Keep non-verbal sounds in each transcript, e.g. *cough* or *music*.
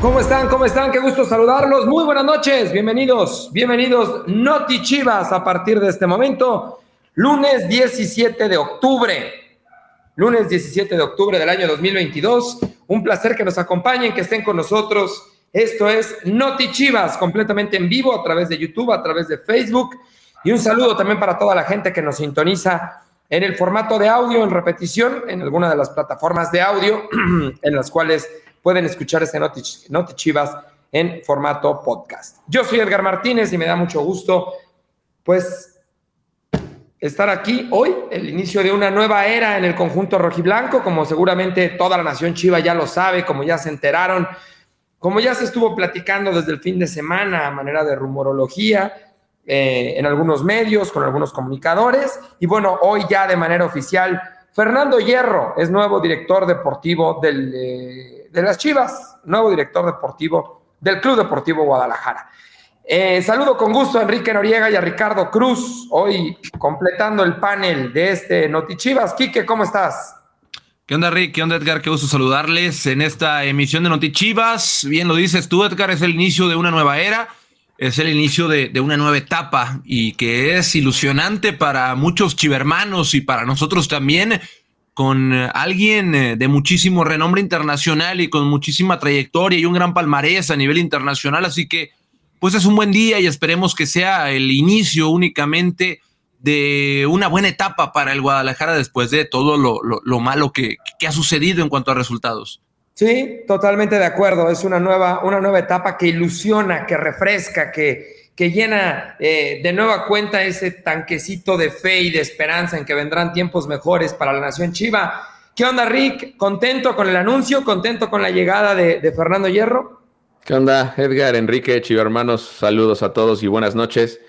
¿Cómo están? ¿Cómo están? Qué gusto saludarlos. Muy buenas noches. Bienvenidos, bienvenidos Noti Chivas a partir de este momento. Lunes 17 de octubre. Lunes 17 de octubre del año 2022. Un placer que nos acompañen, que estén con nosotros. Esto es Noti Chivas, completamente en vivo a través de YouTube, a través de Facebook. Y un saludo también para toda la gente que nos sintoniza en el formato de audio, en repetición, en alguna de las plataformas de audio *clears throat* en las cuales pueden escuchar este Noti, Chivas en formato podcast. Yo soy Edgar Martínez y me da mucho gusto, pues, estar aquí hoy, el inicio de una nueva era en el conjunto rojiblanco, como seguramente toda la nación chiva ya lo sabe, como ya se enteraron, como ya se estuvo platicando desde el fin de semana a manera de rumorología eh, en algunos medios, con algunos comunicadores, y bueno, hoy ya de manera oficial, Fernando Hierro es nuevo director deportivo del... Eh, de las Chivas, nuevo director deportivo del Club Deportivo Guadalajara. Eh, saludo con gusto a Enrique Noriega y a Ricardo Cruz, hoy completando el panel de este Noti Chivas. Quique, ¿cómo estás? ¿Qué onda, Rick? ¿Qué onda, Edgar? Qué gusto saludarles en esta emisión de Noti Chivas. Bien lo dices tú, Edgar, es el inicio de una nueva era, es el inicio de una nueva etapa y que es ilusionante para muchos chivermanos y para nosotros también con eh, alguien eh, de muchísimo renombre internacional y con muchísima trayectoria y un gran palmarés a nivel internacional. Así que, pues es un buen día y esperemos que sea el inicio únicamente de una buena etapa para el Guadalajara después de todo lo, malo que, que, ha sucedido en cuanto a resultados. Sí, totalmente de acuerdo. Es una nueva, una nueva etapa que ilusiona, que refresca, que, que llena eh, de nueva cuenta ese tanquecito de fe y de esperanza en que vendrán tiempos mejores para la nación Chiva. ¿Qué onda, Rick? ¿Contento con el anuncio? ¿Contento con la llegada de, Fernando Hierro? ¿Qué onda, Edgar, Enrique, Chiva hermanos? Saludos a todos y buenas noches.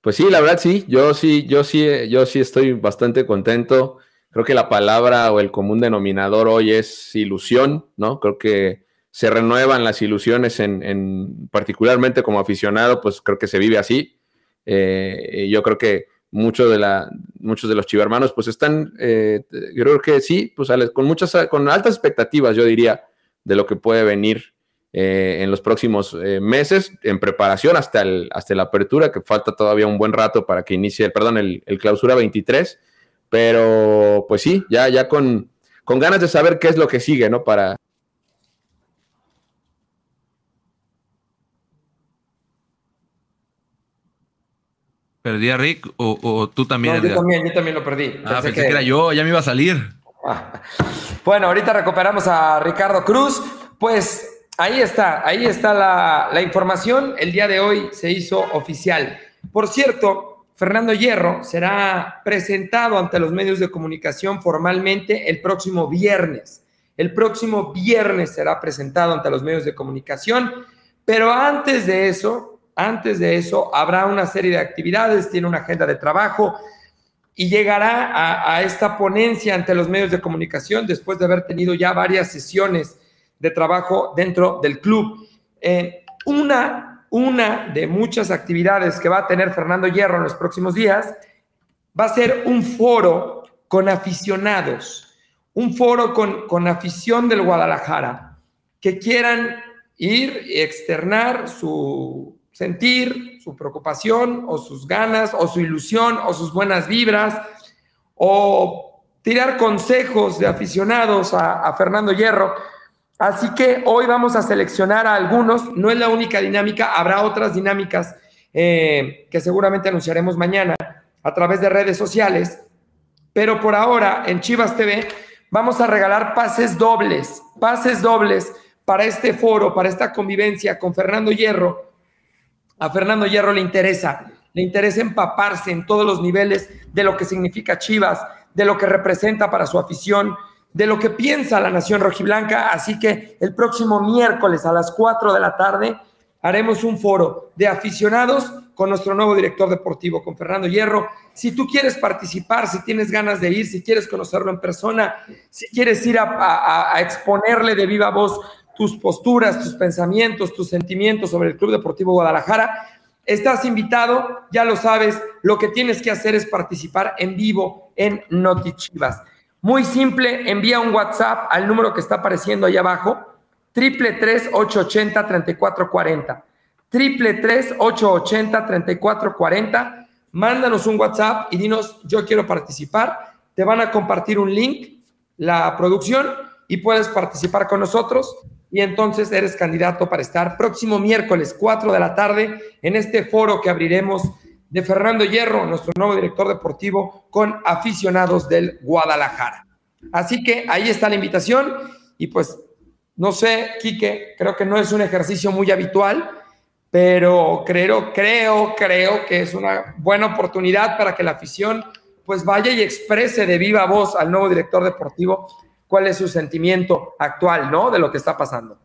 Pues sí, la verdad sí, yo sí, yo sí, yo sí estoy bastante contento. Creo que la palabra o el común denominador hoy es ilusión, ¿no? Creo que se renuevan las ilusiones en, particularmente como aficionado, pues creo que se vive así. Eh, yo creo que mucho de la, muchos de los chivermanos pues están, eh, creo que sí, pues con muchas, con altas expectativas, yo diría, de lo que puede venir eh, en los próximos meses, en preparación hasta, el, hasta la apertura, que falta todavía un buen rato para que inicie, perdón, el, el clausura 23, pero pues sí, ya, ya con, con ganas de saber qué es lo que sigue, ¿no? Para, ¿Perdí a Rick o, tú también? yo también, yo también lo perdí. Ah, pensé, que... era yo, ya me iba a salir. Bueno, ahorita recuperamos a Ricardo Cruz. Pues ahí está, ahí está la, la información. El día de hoy se hizo oficial. Por cierto, Fernando Hierro será presentado ante los medios de comunicación formalmente el próximo viernes. El próximo viernes será presentado ante los medios de comunicación, pero antes de eso, antes de eso, habrá una serie de actividades, tiene una agenda de trabajo y llegará a, esta ponencia ante los medios de comunicación después de haber tenido ya varias sesiones de trabajo dentro del club. Eh, una, una de muchas actividades que va a tener Fernando Hierro en los próximos días va a ser un foro con aficionados, un foro con, con afición del Guadalajara que quieran ir y externar su, sentir, su preocupación o sus ganas o su ilusión o sus buenas vibras o tirar consejos de aficionados a, Fernando Hierro. Así que hoy vamos a seleccionar a algunos, no es la única dinámica, habrá otras dinámicas eh, que seguramente anunciaremos mañana a través de redes sociales, pero por ahora en Chivas TV vamos a regalar pases dobles, pases dobles para este foro, para esta convivencia con Fernando Hierro, a Fernando Hierro le interesa, le interesa empaparse en todos los niveles de lo que significa Chivas, de lo que representa para su afición, de lo que piensa la nación rojiblanca. Así que el próximo miércoles a las 4 de la tarde haremos un foro de aficionados con nuestro nuevo director deportivo, con Fernando Hierro. Si tú quieres participar, si tienes ganas de ir, si quieres conocerlo en persona, si quieres ir a, a exponerle de viva voz tus posturas, tus pensamientos, tus sentimientos sobre el Club Deportivo Guadalajara. Estás invitado, ya lo sabes, lo que tienes que hacer es participar en vivo en Noti Chivas. Muy simple, envía un WhatsApp al número que está apareciendo ahí abajo, triple 880 3440 triple 880 3440 mándanos un WhatsApp y dinos yo quiero participar. Te van a compartir un link, la producción, y puedes participar con nosotros. Y entonces eres candidato para estar próximo miércoles 4 de la tarde en este foro que abriremos de Fernando Hierro, nuestro nuevo director deportivo, con aficionados del Guadalajara. Así que ahí está la invitación y pues no sé, Quique, creo que no es un ejercicio muy habitual, pero creo, creo, creo que es una buena oportunidad para que la afición pues vaya y exprese de viva voz al nuevo director deportivo cuál es su sentimiento actual, ¿no? De lo que está pasando.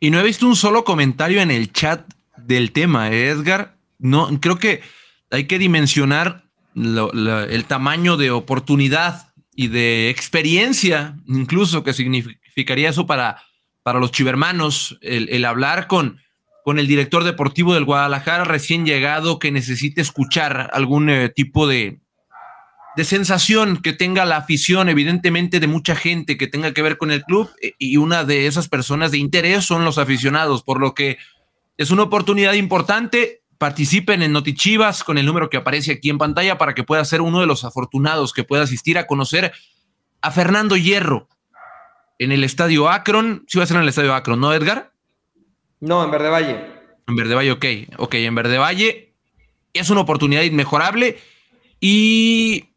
Y no he visto un solo comentario en el chat del tema, ¿eh, Edgar. No, creo que hay que dimensionar el tamaño de oportunidad y de experiencia, incluso que significaría eso para, para los chivermanos, el, hablar con, con el director deportivo del Guadalajara recién llegado que necesite escuchar algún eh, tipo de, de sensación que tenga la afición, evidentemente, de mucha gente que tenga que ver con el club, eh, y una de esas personas de interés son los aficionados, por lo que es una oportunidad importante. Participen en Notichivas con el número que aparece aquí en pantalla para que pueda ser uno de los afortunados que pueda asistir a conocer a Fernando Hierro en el estadio Akron. Sí va a ser en el estadio Akron, ¿no, Edgar? No, en Verde Valle. En Verde Valle, ok. Ok, en Verde Valle es una oportunidad inmejorable y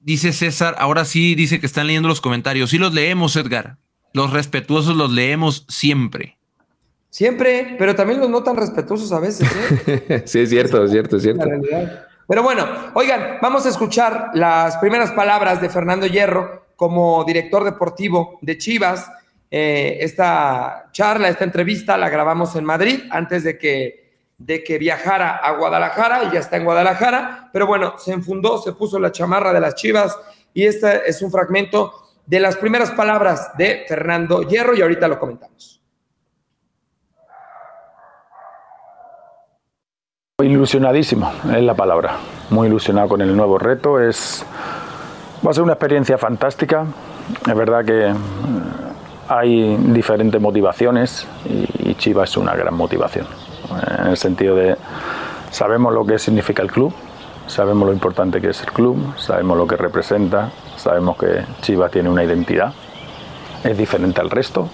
dice César, ahora sí dice que están leyendo los comentarios. Sí los leemos, Edgar. Los respetuosos los leemos siempre. Siempre, pero también los no tan respetuosos a veces. ¿eh? *laughs* sí, es cierto, es cierto, es cierto. Pero bueno, oigan, vamos a escuchar las primeras palabras de Fernando Hierro como director deportivo de Chivas. Eh, esta charla, esta entrevista la grabamos en Madrid antes de que de que viajara a Guadalajara y ya está en Guadalajara, pero bueno, se enfundó, se puso la chamarra de las Chivas y este es un fragmento de las primeras palabras de Fernando Hierro y ahorita lo comentamos. Ilusionadísimo es la palabra, muy ilusionado con el nuevo reto, es va a ser una experiencia fantástica, es verdad que eh, hay diferentes motivaciones y Chivas es una gran motivación en el sentido de sabemos lo que significa el club, sabemos lo importante que es el club, sabemos lo que representa, sabemos que Chivas tiene una identidad, es diferente al resto,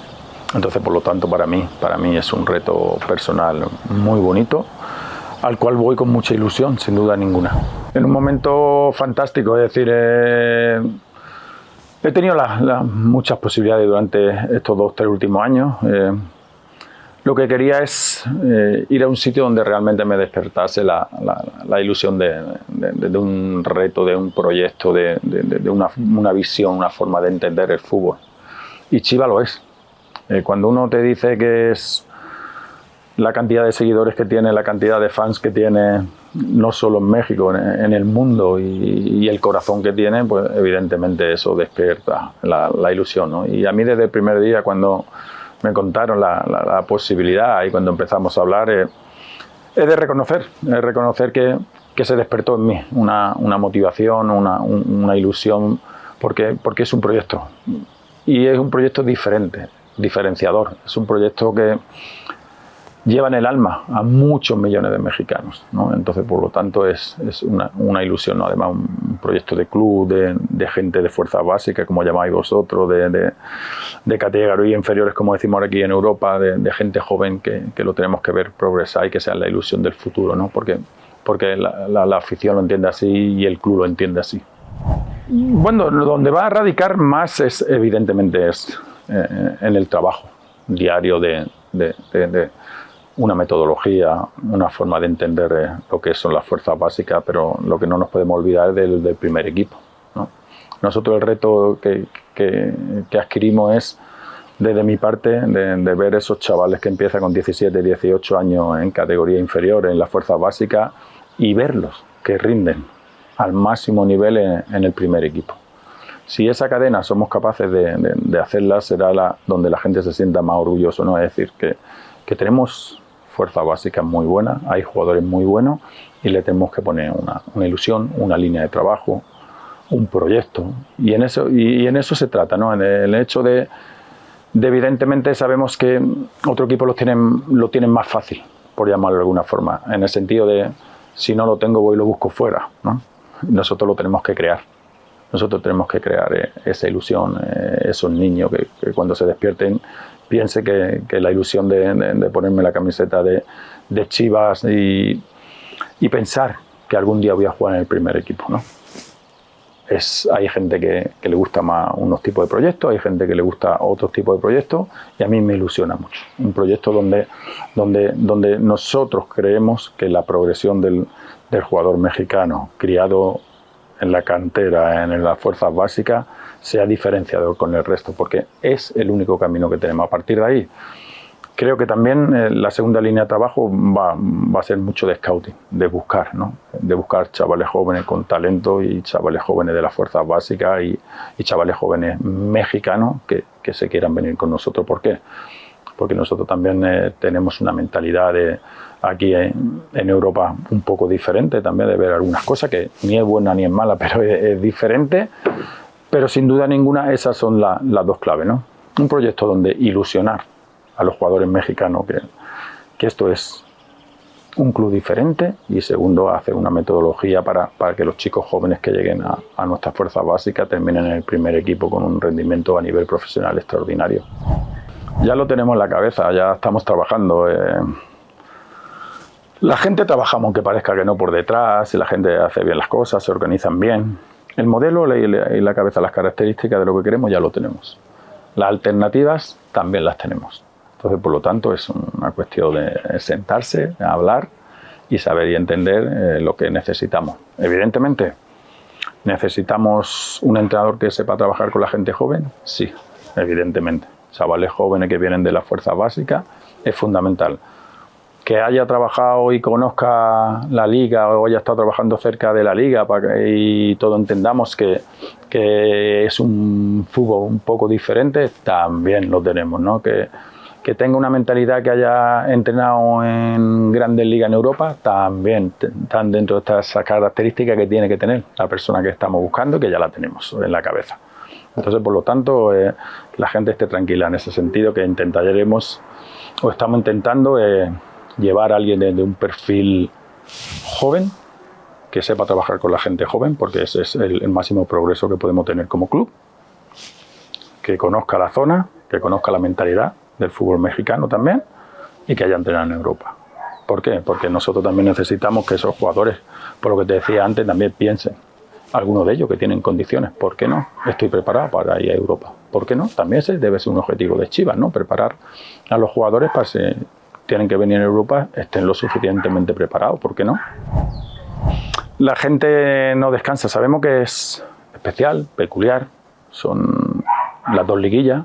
entonces por lo tanto para mí, para mí es un reto personal muy bonito al cual voy con mucha ilusión, sin duda ninguna. En un momento fantástico, es decir, eh, he tenido muchas posibilidades durante estos dos, tres últimos años. Eh, lo que quería es eh, ir a un sitio donde realmente me despertase la, ilusión de, un reto, de un proyecto, de, una, visión, una forma de entender el fútbol. Y Chiva lo es. Eh, cuando uno te dice que es la cantidad de seguidores que tiene, la cantidad de fans que tiene, no solo en México, en, el mundo y, el corazón que tiene, pues evidentemente eso despierta la, ilusión. Y a mí desde el primer día, cuando me contaron la, posibilidad y cuando empezamos a hablar, eh, es de reconocer, es reconocer que, que, se despertó en mí una, una motivación, una, una, ilusión, porque, porque es un proyecto. Y es un proyecto diferente, diferenciador. Es un proyecto que, llevan el alma a muchos millones de mexicanos. ¿no? Entonces, por lo tanto, es, es una, una, ilusión, ¿no? además un proyecto de club, de, de gente de fuerza básica, como llamáis vosotros, de, de, de categorías inferiores, como decimos aquí en Europa, de, gente joven que, que, lo tenemos que ver progresar y que sea la ilusión del futuro, ¿no? porque, porque la, la, afición lo entiende así y el club lo entiende así. Bueno, donde va a radicar más es, evidentemente, es eh, en el trabajo diario de, de, una metodología, una forma de entender eh, lo que son las fuerzas básicas, pero lo que no nos podemos olvidar es del, primer equipo. Nosotros el reto que, que, adquirimos es, desde mi parte, de, ver esos chavales que empiezan con 17, 18 años en categoría inferior, en las fuerzas básicas, y verlos que rinden al máximo nivel en, el primer equipo. Si esa cadena somos capaces de, de, hacerla, será la, donde la gente se sienta más orgulloso, ¿no? Es decir, que, que tenemos fuerza básica muy buena, hay jugadores muy buenos y le tenemos que poner una, ilusión, una línea de trabajo, un proyecto. Y en eso, y, en eso se trata, ¿no? en el hecho de, evidentemente sabemos que otro equipo lo tienen, lo tienen más fácil, por llamarlo de alguna forma, en el sentido de si no lo tengo voy y lo busco fuera. ¿no? Nosotros lo tenemos que crear. Nosotros tenemos que crear eh, esa ilusión, eh, esos niños que, cuando se despierten piense que, la ilusión de, ponerme la camiseta de, Chivas y, y pensar que algún día voy a jugar en el primer equipo. ¿no? es, hay gente que, le gusta más unos tipos de proyectos, hay gente que le gusta otros tipos de proyectos y a mí me ilusiona mucho. Un proyecto donde, donde, donde nosotros creemos que la progresión del, del jugador mexicano criado en la cantera, en las fuerzas básicas, sea diferenciador con el resto, porque es el único camino que tenemos. A partir de ahí, Creo que también eh, la segunda línea de trabajo va, va, a ser mucho de scouting, de buscar, ¿no? de buscar chavales jóvenes con talento y chavales jóvenes de las fuerzas básicas y, y chavales jóvenes mexicanos que, que, se quieran venir con nosotros. ¿Por qué? Porque nosotros también eh, tenemos una mentalidad de, aquí en, Europa un poco diferente también de ver algunas cosas que ni es buena ni es mala, *laughs* pero es, diferente. Pero sin duda ninguna esas son las dos claves. ¿no? Un proyecto donde ilusionar a los jugadores mexicanos que, que esto es un club diferente y segundo, hacer una metodología para, para que los chicos jóvenes que lleguen a, a nuestra fuerza básica terminen en el primer equipo con un rendimiento a nivel profesional extraordinario. Ya lo tenemos en la cabeza, ya estamos trabajando. Eh. La gente trabajamos, aunque parezca que no por detrás, y la gente hace bien las cosas, se organizan bien. El modelo y la cabeza, las características de lo que queremos ya lo tenemos. Las alternativas también las tenemos. Entonces, por lo tanto, es una cuestión de sentarse, hablar y saber y entender eh, lo que necesitamos. Evidentemente, ¿necesitamos un entrenador que sepa trabajar con la gente joven? Sí, evidentemente. Chavales jóvenes que vienen de la fuerza básica es fundamental. Que haya trabajado y conozca la liga o haya estado trabajando cerca de la liga para que, y todo entendamos que, que es un fútbol un poco diferente, también lo tenemos, ¿no? Que, que tenga una mentalidad que haya entrenado en grandes ligas en Europa, también están dentro de estas características que tiene que tener la persona que estamos buscando, que ya la tenemos en la cabeza. Entonces, por lo tanto, eh, la gente esté tranquila en ese sentido, que intentaremos o estamos intentando eh, llevar a alguien de, un perfil joven, que sepa trabajar con la gente joven, porque ese es el máximo progreso que podemos tener como club, que conozca la zona, que conozca la mentalidad, del fútbol mexicano también y que haya entrenado en Europa. ¿Por qué? Porque nosotros también necesitamos que esos jugadores, por lo que te decía antes, también piensen. Algunos de ellos que tienen condiciones, ¿por qué no? Estoy preparado para ir a Europa. ¿Por qué no? También ese debe ser un objetivo de Chivas, ¿no? Preparar a los jugadores para que tienen que venir a Europa estén lo suficientemente preparados, ¿por qué no? La gente no descansa, sabemos que es especial, peculiar, son las dos liguillas,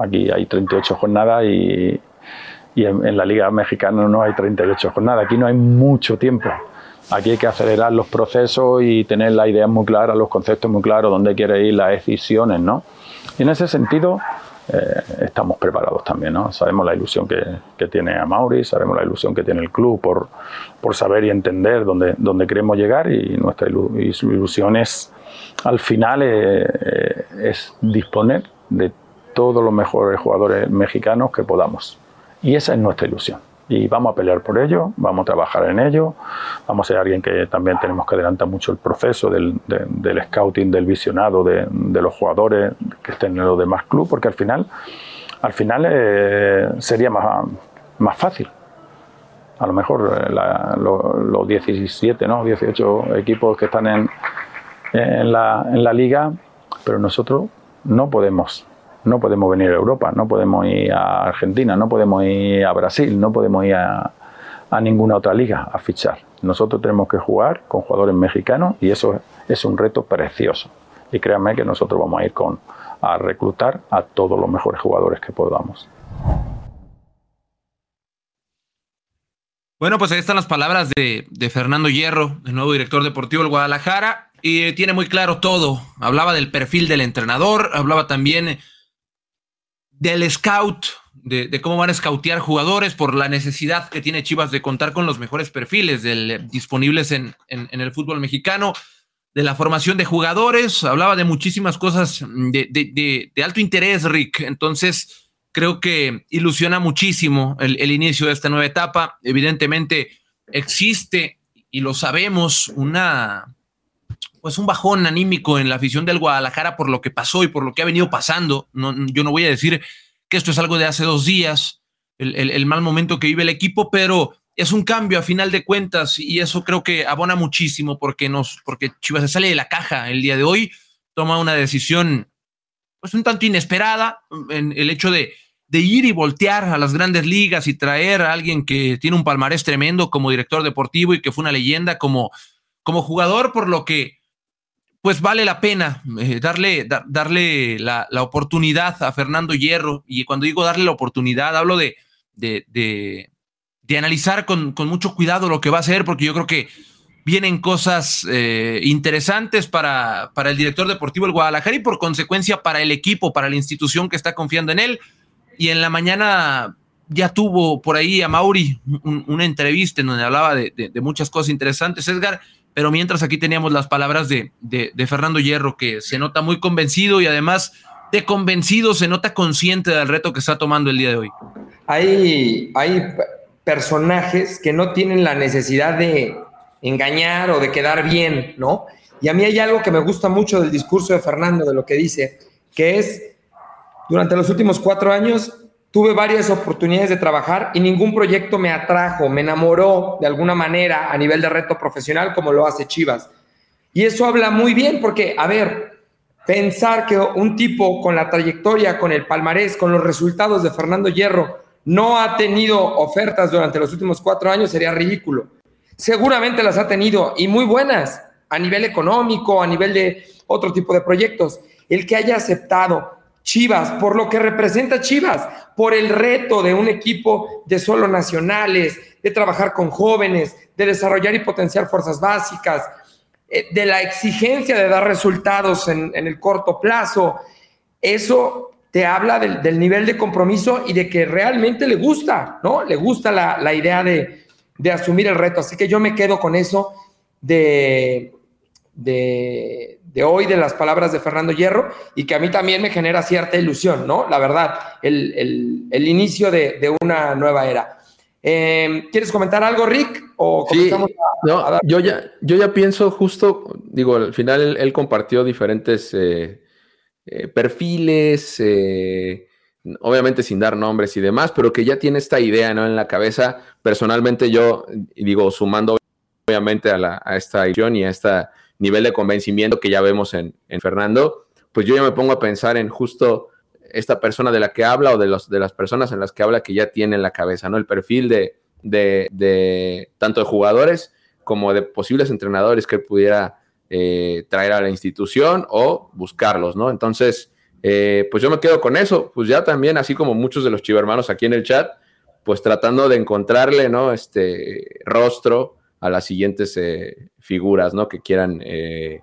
Aquí hay 38 jornadas y, en, la Liga Mexicana no hay 38 jornadas. Aquí no hay mucho tiempo. Aquí hay que acelerar los procesos y tener las ideas muy claras, los conceptos muy claros, dónde quiere ir, las decisiones, ¿no? Y en ese sentido eh, estamos preparados también, ¿no? Sabemos la ilusión que, que, tiene a Mauri, sabemos la ilusión que tiene el club por, por saber y entender dónde, dónde queremos llegar y nuestra ilusión es, al final, eh, eh, es disponer de todos los mejores jugadores mexicanos que podamos. Y esa es nuestra ilusión. Y vamos a pelear por ello, vamos a trabajar en ello, vamos a ser alguien que también tenemos que adelantar mucho el proceso del, del scouting, del visionado de, de, los jugadores que estén en los demás clubes, porque al final, al final eh, sería más, más fácil. A lo mejor eh, la, los 17, ¿no? 18 equipos que están en, en, la, en la liga, pero nosotros no podemos no podemos venir a Europa, no podemos ir a Argentina, no podemos ir a Brasil, no podemos ir a, ninguna otra liga a fichar. Nosotros tenemos que jugar con jugadores mexicanos y eso es un reto precioso. Y créanme que nosotros vamos a ir con, a reclutar a todos los mejores jugadores que podamos. Bueno, pues ahí están las palabras de, de Fernando Hierro, el nuevo director deportivo del Guadalajara, y tiene muy claro todo. Hablaba del perfil del entrenador, hablaba también del scout, de, cómo van a scoutear jugadores por la necesidad que tiene Chivas de contar con los mejores perfiles disponibles en, el fútbol mexicano, de la formación de jugadores, hablaba de muchísimas cosas de, alto interés, Rick. Entonces, creo que ilusiona muchísimo el, inicio de esta nueva etapa. Evidentemente existe, y lo sabemos, una pues un bajón anímico en la afición del Guadalajara por lo que pasó y por lo que ha venido pasando. No, yo no voy a decir que esto es algo de hace dos días, el, mal momento que vive el equipo, pero es un cambio a final de cuentas y eso creo que abona muchísimo porque nos, porque Chivas se sale de la caja el día de hoy, toma una decisión pues un tanto inesperada en el hecho de, de ir y voltear a las grandes ligas y traer a alguien que tiene un palmarés tremendo como director deportivo y que fue una leyenda como, como jugador, por lo que pues vale la pena eh, darle, darle la, oportunidad a Fernando Hierro. Y cuando digo darle la oportunidad, hablo de, de, de, analizar con, con, mucho cuidado lo que va a hacer, porque yo creo que vienen cosas eh, interesantes para, para el director deportivo del Guadalajara y por consecuencia para el equipo, para la institución que está confiando en él. Y en la mañana ya tuvo por ahí a Mauri una entrevista en donde hablaba de, de muchas cosas interesantes. Edgar, pero mientras aquí teníamos las palabras de, de, Fernando Hierro, que se nota muy convencido y además de convencido se nota consciente del reto que está tomando el día de hoy. Hay, hay personajes que no tienen la necesidad de engañar o de quedar bien, ¿no? Y a mí hay algo que me gusta mucho del discurso de Fernando, de lo que dice, que es, durante los últimos cuatro años tuve varias oportunidades de trabajar y ningún proyecto me atrajo, me enamoró de alguna manera a nivel de reto profesional como lo hace Chivas. Y eso habla muy bien porque, a ver, pensar que un tipo con la trayectoria, con el palmarés, con los resultados de Fernando Hierro, no ha tenido ofertas durante los últimos cuatro años sería ridículo. Seguramente las ha tenido y muy buenas a nivel económico, a nivel de otro tipo de proyectos. El que haya aceptado Chivas, por lo que representa Chivas, por el reto de un equipo de solo nacionales, de trabajar con jóvenes, de desarrollar y potenciar fuerzas básicas, eh, de la exigencia de dar resultados en, el corto plazo. Eso te habla del, nivel de compromiso y de que realmente le gusta, ¿no? Le gusta la, idea de, de, asumir el reto. Así que yo me quedo con eso de, de, de hoy, de las palabras de Fernando Hierro, y que a mí también me genera cierta ilusión, ¿no? La verdad, el, inicio de, una nueva era. Em, ¿Quieres comentar algo, Rick? O no, yo, ya, yo ya pienso justo, digo, al final él, compartió diferentes eh, eh, perfiles, eh, obviamente sin dar nombres y demás, pero que ya tiene esta idea ¿no? en la cabeza. Personalmente yo, digo, sumando obviamente a, la, a esta edición y a esta nivel de convencimiento que ya vemos en, Fernando, pues yo ya me pongo a pensar en justo esta persona de la que habla o de, los, de las personas en las que habla que ya tiene en la cabeza, ¿no? El perfil de, de, tanto de jugadores como de posibles entrenadores que pudiera eh, traer a la institución o buscarlos, ¿no? Entonces, eh, pues yo me quedo con eso, pues ya también, así como muchos de los chivermanos aquí en el chat, pues tratando de encontrarle, ¿no? Este rostro a las siguientes eh, figuras, ¿no? Que quieran eh,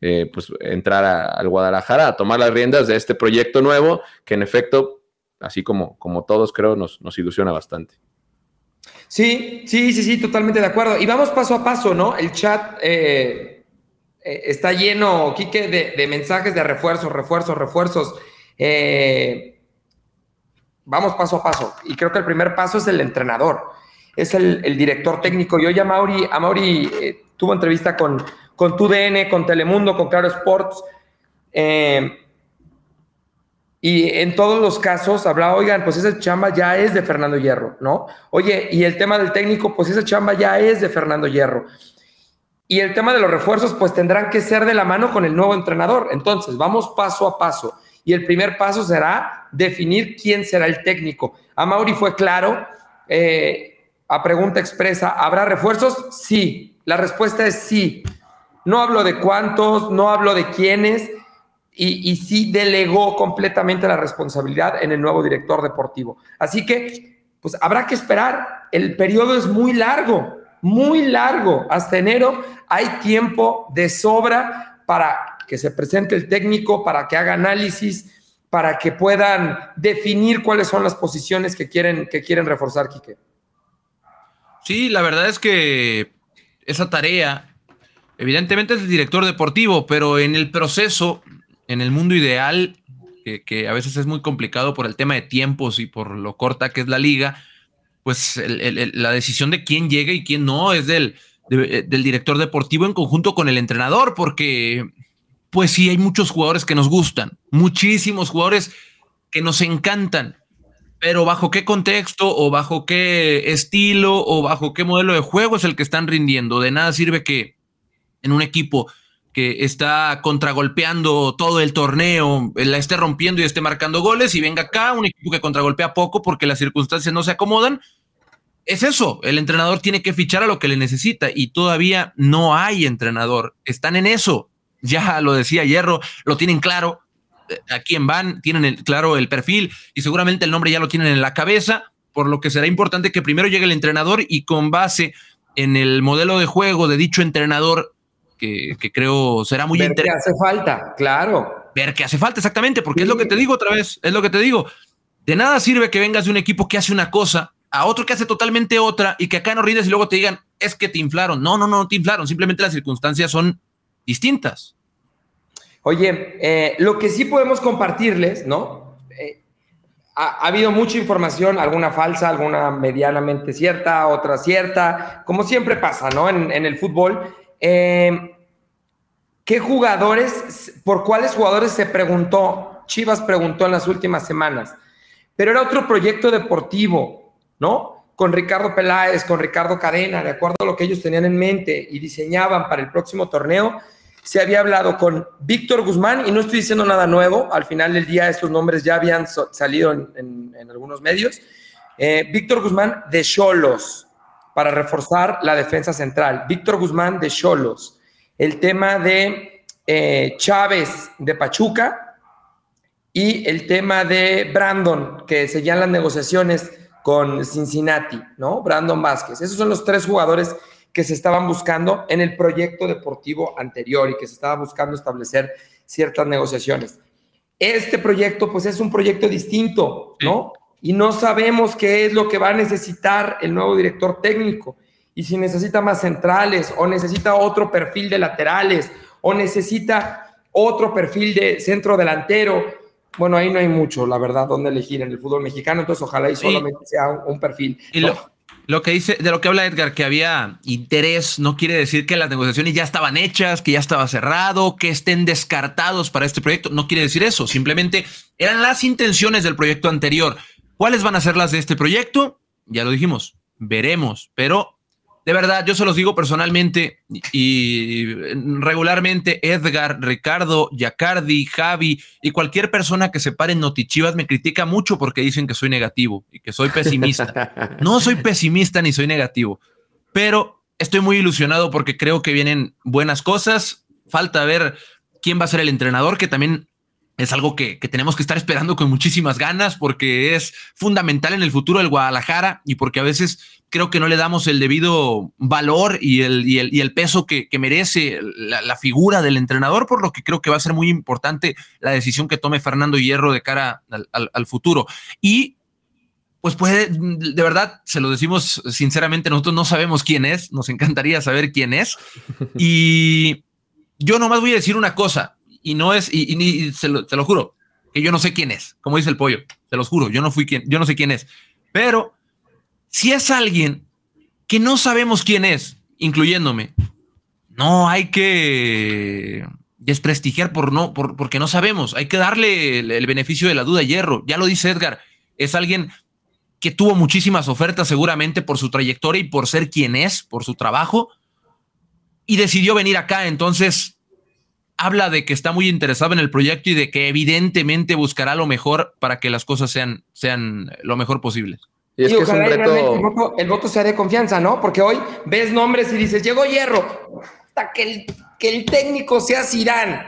eh, pues entrar al Guadalajara a tomar las riendas de este proyecto nuevo, que en efecto, así como, como todos creo, nos, nos ilusiona bastante. Sí, sí, sí, sí, totalmente de acuerdo. Y vamos paso a paso, ¿no? El chat está lleno, Quique, de, de, mensajes de refuerzos, refuerzos, refuerzos. vamos paso a paso. Y creo que el primer paso es el entrenador es el, director técnico. Y hoy a Mauri, a Mauri eh, tuvo entrevista con, con TUDN, con Telemundo, con Claro Sports. Eh, y en todos los casos hablaba, oigan, pues esa chamba ya es de Fernando Hierro, ¿no? Oye, y el tema del técnico, pues esa chamba ya es de Fernando Hierro. Y el tema de los refuerzos, pues tendrán que ser de la mano con el nuevo entrenador. Entonces, vamos paso a paso. Y el primer paso será definir quién será el técnico. A Mauri fue claro, eh, a pregunta expresa, ¿habrá refuerzos? Sí. La respuesta es sí. No hablo de cuántos, no hablo de quiénes, y, sí delegó completamente la responsabilidad en el nuevo director deportivo. Así que, pues habrá que esperar. El periodo es muy largo, muy largo. Hasta enero hay tiempo de sobra para que se presente el técnico, para que haga análisis, para que puedan definir cuáles son las posiciones que quieren, que quieren reforzar, Quique. Sí, la verdad es que esa tarea, evidentemente es el director deportivo, pero en el proceso, en el mundo ideal, que, a veces es muy complicado por el tema de tiempos y por lo corta que es la liga, pues la decisión de quién llega y quién no es del, del director deportivo en conjunto con el entrenador, porque pues sí, hay muchos jugadores que nos gustan, muchísimos jugadores que nos encantan, pero bajo qué contexto o bajo qué estilo o bajo qué modelo de juego es el que están rindiendo. De nada sirve que en un equipo que está contragolpeando todo el torneo, la esté rompiendo y esté marcando goles y venga acá un equipo que contragolpea poco porque las circunstancias no se acomodan. Es eso, el entrenador tiene que fichar a lo que le necesita y todavía no hay entrenador. Están en eso. Ya lo decía Hierro, lo tienen claro. A quién van, tienen el, claro el perfil y seguramente el nombre ya lo tienen en la cabeza, por lo que será importante que primero llegue el entrenador y con base en el modelo de juego de dicho entrenador que, creo será muy interesante. Ver qué hace falta, claro. Ver qué hace falta, exactamente, porque es lo que te digo otra vez, es lo que te digo. De nada sirve que vengas de un equipo que hace una cosa a otro que hace totalmente otra y que acá no rindes y luego te digan, es que te inflaron. No, no, no, no te inflaron, simplemente las circunstancias son distintas. Oye, eh, lo que sí podemos compartirles, ¿no? Eh, ha, habido mucha información, alguna falsa, alguna medianamente cierta, otra cierta, como siempre pasa, ¿no? En, el fútbol. Eh, ¿Qué jugadores, por cuáles jugadores se preguntó? Chivas preguntó en las últimas semanas, pero era otro proyecto deportivo, ¿no? Con Ricardo Peláez, con Ricardo Cadena, de acuerdo a lo que ellos tenían en mente y diseñaban para el próximo torneo, se había hablado con Víctor Guzmán, y no estoy diciendo nada nuevo, al final del día estos nombres ya habían salido en, algunos medios. Eh, Víctor Guzmán de Cholos, para reforzar la defensa central. Víctor Guzmán de Cholos el tema de eh, Chávez de Pachuca y el tema de Brandon, que seguían las negociaciones con Cincinnati, ¿no? Brandon Vázquez. Esos son los tres jugadores que se estaban buscando en el proyecto deportivo anterior y que se estaba buscando establecer ciertas negociaciones. Este proyecto, pues es un proyecto distinto, ¿no? Y no sabemos qué es lo que va a necesitar el nuevo director técnico y si necesita más centrales o necesita otro perfil de laterales o necesita otro perfil de centro delantero, bueno, ahí no hay mucho, la verdad, donde elegir en el fútbol mexicano, entonces ojalá y solamente sea un, perfil. Y lo, que dice, de lo que habla Edgar, que había interés, no quiere decir que las negociaciones ya estaban hechas, que ya estaba cerrado, que estén descartados para este proyecto, no quiere decir eso, simplemente eran las intenciones del proyecto anterior. ¿Cuáles van a ser las de este proyecto? Ya lo dijimos, veremos, pero de verdad, yo se los digo personalmente y regularmente Edgar, Ricardo, Yacardi, Javi y cualquier persona que se pare en Notichivas me critica mucho porque dicen que soy negativo y que soy pesimista. *laughs* No soy pesimista ni soy negativo, pero estoy muy ilusionado porque creo que vienen buenas cosas. Falta ver quién va a ser el entrenador, que también es algo que, tenemos que estar esperando con muchísimas ganas porque es fundamental en el futuro del Guadalajara y porque a veces creo que no le damos el debido valor y el, y el, peso que, merece la, figura del entrenador, por lo que creo que va a ser muy importante la decisión que tome Fernando Hierro de cara al, futuro. Y pues puede, de verdad, se lo decimos sinceramente, nosotros no sabemos quién es, nos encantaría saber quién es. Y yo nomás voy a decir una cosa, y no es, y, se, lo, lo, juro, que yo no sé quién es, como dice el pollo, se los juro, yo no fui quien, yo no sé quién es, pero si es alguien que no sabemos quién es, incluyéndome, no hay que desprestigiar por no, por, porque no sabemos, hay que darle el, beneficio de la duda a Hierro, ya lo dice Edgar, es alguien que tuvo muchísimas ofertas seguramente por su trayectoria y por ser quien es, por su trabajo, y decidió venir acá, entonces habla de que está muy interesado en el proyecto y de que evidentemente buscará lo mejor para que las cosas sean, sean lo mejor posible. Y es que es un reto... el, voto, sea de confianza, ¿no? Porque hoy ves nombres y dices, llegó Hierro, hasta que el, que el técnico sea Zidane,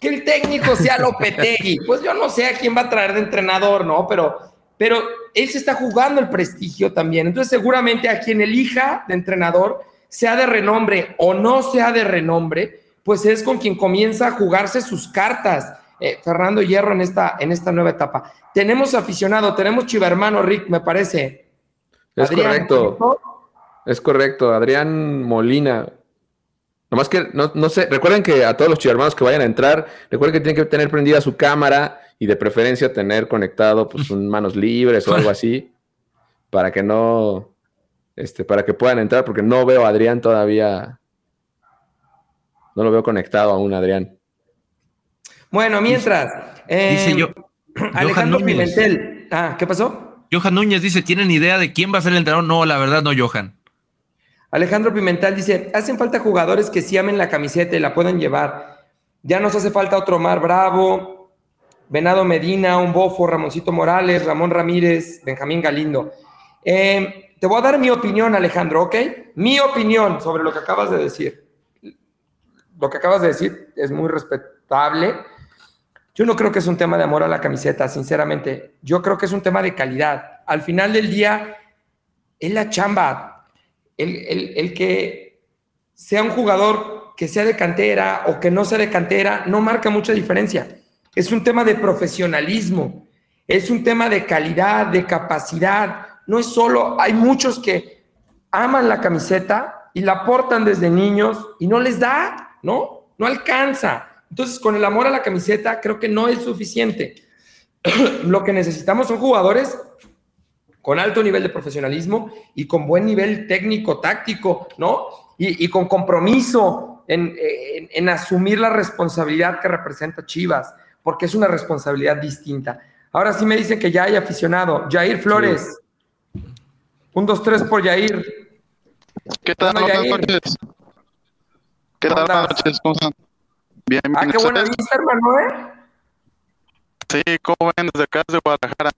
que el técnico sea *laughs* Lopetegui. pues yo no sé a quién va a traer de entrenador, ¿no? Pero, pero él se está jugando el prestigio también. Entonces seguramente a quien elija de entrenador, sea de renombre o no sea de renombre, pues es con quien comienza a jugarse sus cartas. Eh, Fernando Hierro en esta, en esta nueva etapa. Tenemos aficionado, tenemos chivermano Rick, me parece. Es correcto. Es correcto, Adrián Molina. Nomás que no, no sé, recuerden que a todos los chivermanos que vayan a entrar, recuerden que tienen que tener prendida su cámara y de preferencia tener conectado pues *laughs* un manos libres o algo así para que no, este, para que puedan entrar, porque no veo a Adrián todavía, no lo veo conectado aún, Adrián. Bueno, mientras, Dice eh, yo. Alejandro Johan Núñez. Pimentel. Ah, ¿qué pasó? Johan Núñez dice, ¿tienen idea de quién va a ser el entrenador? No, la verdad no, Johan. Alejandro Pimentel dice, hacen falta jugadores que sí amen la camiseta y la puedan llevar. Ya nos hace falta otro Mar Bravo, Venado Medina, un Bofo, Ramoncito Morales, Ramón Ramírez, Benjamín Galindo. Eh, te voy a dar mi opinión, Alejandro, ¿ok? Mi opinión sobre lo que acabas de decir. Lo que acabas de decir es muy respetable. Yo no creo que es un tema de amor a la camiseta, sinceramente. Yo creo que es un tema de calidad. Al final del día, es la chamba. El, el- el que sea un jugador que sea de cantera o que no sea de cantera no marca mucha diferencia. Es un tema de profesionalismo, es un tema de calidad, de capacidad. No es solo, hay muchos que aman la camiseta y la portan desde niños y no les da, ¿no? No alcanza. Entonces, con el amor a la camiseta, creo que no es suficiente. *clears throat* Lo que necesitamos son jugadores con alto nivel de profesionalismo y con buen nivel técnico, táctico, ¿no? Y, y con compromiso en, en- en asumir la responsabilidad que representa Chivas, porque es una responsabilidad distinta. Ahora sí me dicen que ya hay aficionado. Jair Flores. Un, dos, tres por Jair. ¿Qué tal? Buenas Yair. noches. ¿Qué tal? ¿Cómo Buenas noches. ¿Cómo están? Bien, Ah, bien. qué buena vista, hermano, ¿eh? Sí, ¿cómo ven desde acá desde Guadalajara?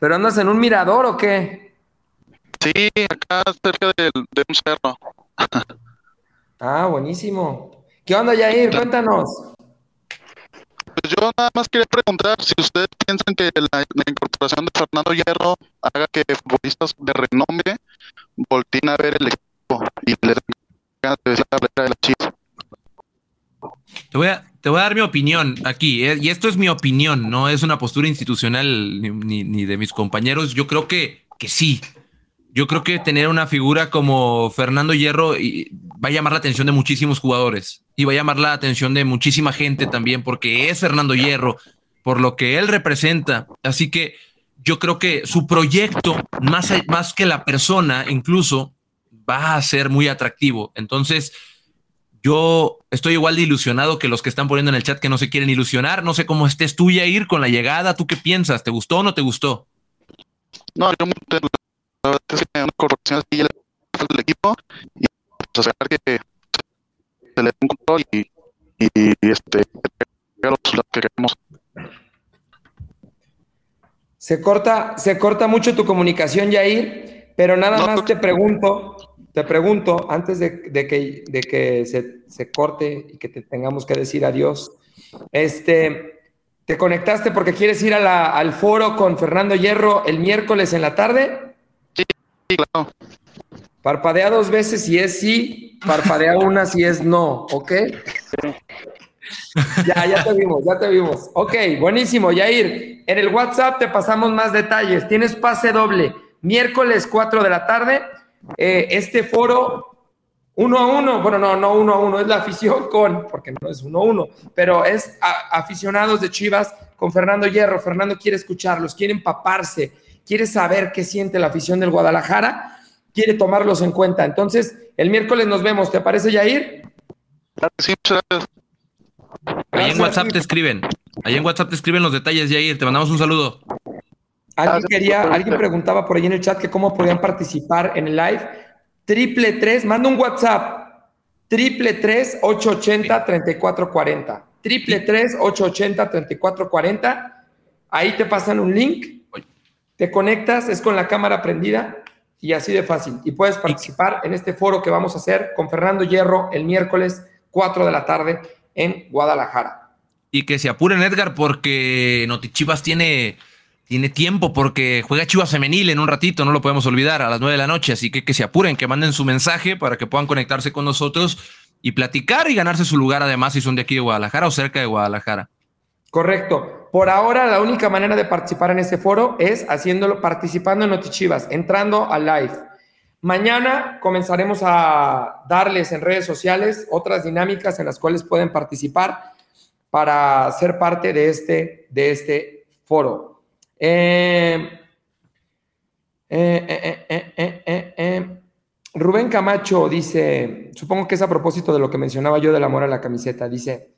¿Pero andas en un mirador o qué? Sí, acá cerca del- de un cerro. *laughs* Ah, buenísimo. ¿Qué onda, Jair? Cuéntanos. Pues yo nada más quería preguntar si ustedes piensan que la, la incorporación de Fernando Hierro haga que futbolistas de renombre volteen a ver el equipo y les Te voy, a, dar mi opinión aquí, ¿eh? y esto es mi opinión, no es una postura institucional ni, ni- de mis compañeros. Yo creo que, que sí. Yo creo que tener una figura como Fernando Hierro y- va a llamar la atención de muchísimos jugadores y va a llamar la atención de muchísima gente también, porque es Fernando Hierro, por lo que él representa. Así que yo creo que su proyecto, más, más que la persona, incluso, va a ser muy atractivo. Entonces, yo estoy igual de ilusionado que los que están poniendo en el chat que no se quieren ilusionar. No sé cómo estés tú, ir con la llegada. ¿Tú qué piensas? ¿Te gustó o no te gustó? No, yo muy contento. la verdad es que una incorporación así ya le falta al equipo y pues esperar que se le dé un control y, y, y, este que los resultados que queremos. Se corta, se corta mucho tu comunicación, Yair, pero nada No, más te pregunto, te pregunto, antes de, de que, de que se, se corte y que te tengamos que decir adiós, este, ¿te conectaste porque quieres ir a la- al foro con Fernando Hierro el miércoles en la tarde? Sí, claro. Parpadea dos veces si es sí, parpadea *laughs* una si es no, ¿ok? Ya, ya te vimos, ya te vimos. Ok, buenísimo, Yair. En el WhatsApp te pasamos más detalles. Tienes pase doble. Miércoles 4 de la tarde. Eh, este foro uno a uno. Bueno, no, no uno a uno, es la afición con, porque no es uno a uno, pero es a- aficionados de Chivas con Fernando Hierro. Fernando quiere escucharlos, quiere empaparse, quiere saber qué siente la afición del Guadalajara, quiere tomarlos en cuenta. Entonces, el miércoles nos vemos. ¿Te parece, Yair? Sí, muchas gracias. Ahí en WhatsApp te escriben. Ahí en WhatsApp te escriben los detalles, Jair. Te mandamos un saludo. Alguien quería, alguien preguntaba por ahí en el chat que cómo podían participar en el live. Triple tres, manda un WhatsApp. Triple tres, 880 3440. Triple tres, 880 3440. Ahí te pasan un link. Te conectas, es con la cámara prendida y así de fácil. Y puedes participar en este foro que vamos a hacer con Fernando Hierro el miércoles 4 de la tarde en Guadalajara. Y que se apuren, Edgar, porque Notichivas tiene, tiene tiempo, porque juega Chivas Femenil en un ratito, no lo podemos olvidar, a las nueve de la noche. Así que que se apuren, que manden su mensaje para que puedan conectarse con nosotros y platicar y ganarse su lugar, además, si son de aquí de Guadalajara o cerca de Guadalajara. Correcto. Por ahora, la única manera de participar en este foro es haciéndolo, participando en Notichivas, entrando al live. Mañana comenzaremos a darles en redes sociales otras dinámicas en las cuales pueden participar para ser parte de este, de este foro. Eh, eh, Rubén Camacho dice, supongo que es a propósito de lo que mencionaba yo del amor a la camiseta, dice,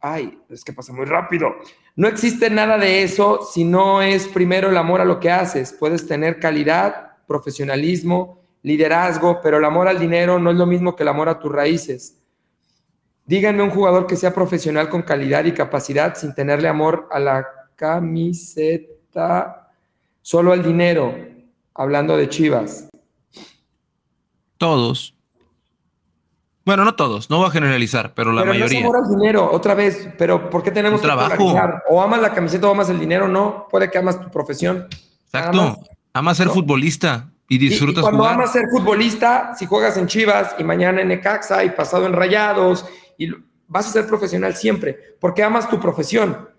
ay, es que pasa muy rápido. No existe nada de eso si no es primero el amor a lo que haces. Puedes tener calidad, profesionalismo, liderazgo, pero el amor al dinero no es lo mismo que el amor a tus raíces. Díganme un jugador que sea profesional con calidad y capacidad sin tenerle amor a la camiseta, solo al dinero, hablando de Chivas. Todos. Bueno, no todos, no voy a generalizar, pero la mayoría. No es amor al dinero, otra vez, pero ¿por qué tenemos que trabajo? O amas la camiseta o amas el dinero, no. Puede que amas tu profesión. Exacto. Amas ser futbolista y disfrutas y, cuando amas ser futbolista, si juegas en Chivas y mañana en Necaxa y pasado en Rayados y vas a ser profesional siempre, porque amas tu profesión.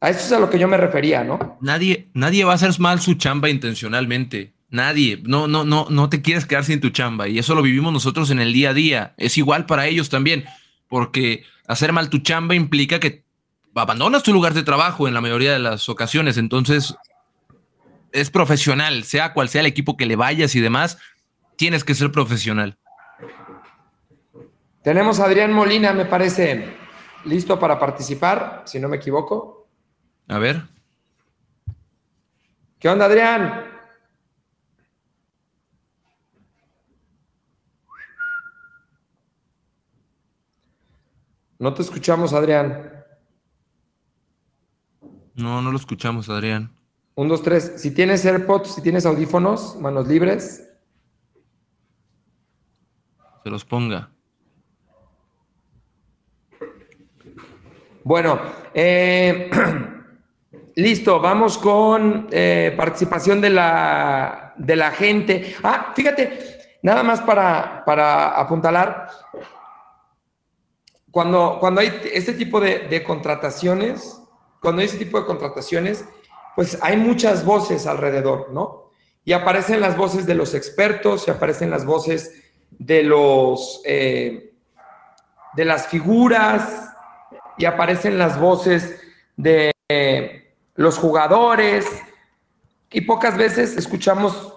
A eso es a lo que yo me refería, ¿no? Nadie, nadie va a hacer mal su chamba intencionalmente. Nadie. No, no, no, no te quieres quedar sin tu chamba. Y eso lo vivimos nosotros en el día a día. Es igual para ellos también, porque hacer mal tu chamba implica que abandonas tu lugar de trabajo en la mayoría de las ocasiones. Entonces, es profesional, sea cual sea el equipo que le vayas y demás, tienes que ser profesional. Tenemos a Adrián Molina, me parece, listo para participar, si no me equivoco. A ver. ¿Qué onda, Adrián? No te escuchamos, Adrián. No, no lo escuchamos, Adrián. Un, dos, tres. Si tienes AirPods, si tienes audífonos, manos libres. Se los ponga. Bueno, eh, *clears throat* listo, vamos con eh, participación de la, de la gente. Ah, fíjate, nada más para, para apuntalar. Cuando, cuando hay este tipo de, contrataciones, cuando hay este tipo de contrataciones, pues hay muchas voces alrededor, ¿no? Y aparecen las voces de los expertos, y aparecen las voces de los eh, de las figuras, y aparecen las voces de los jugadores y pocas veces escuchamos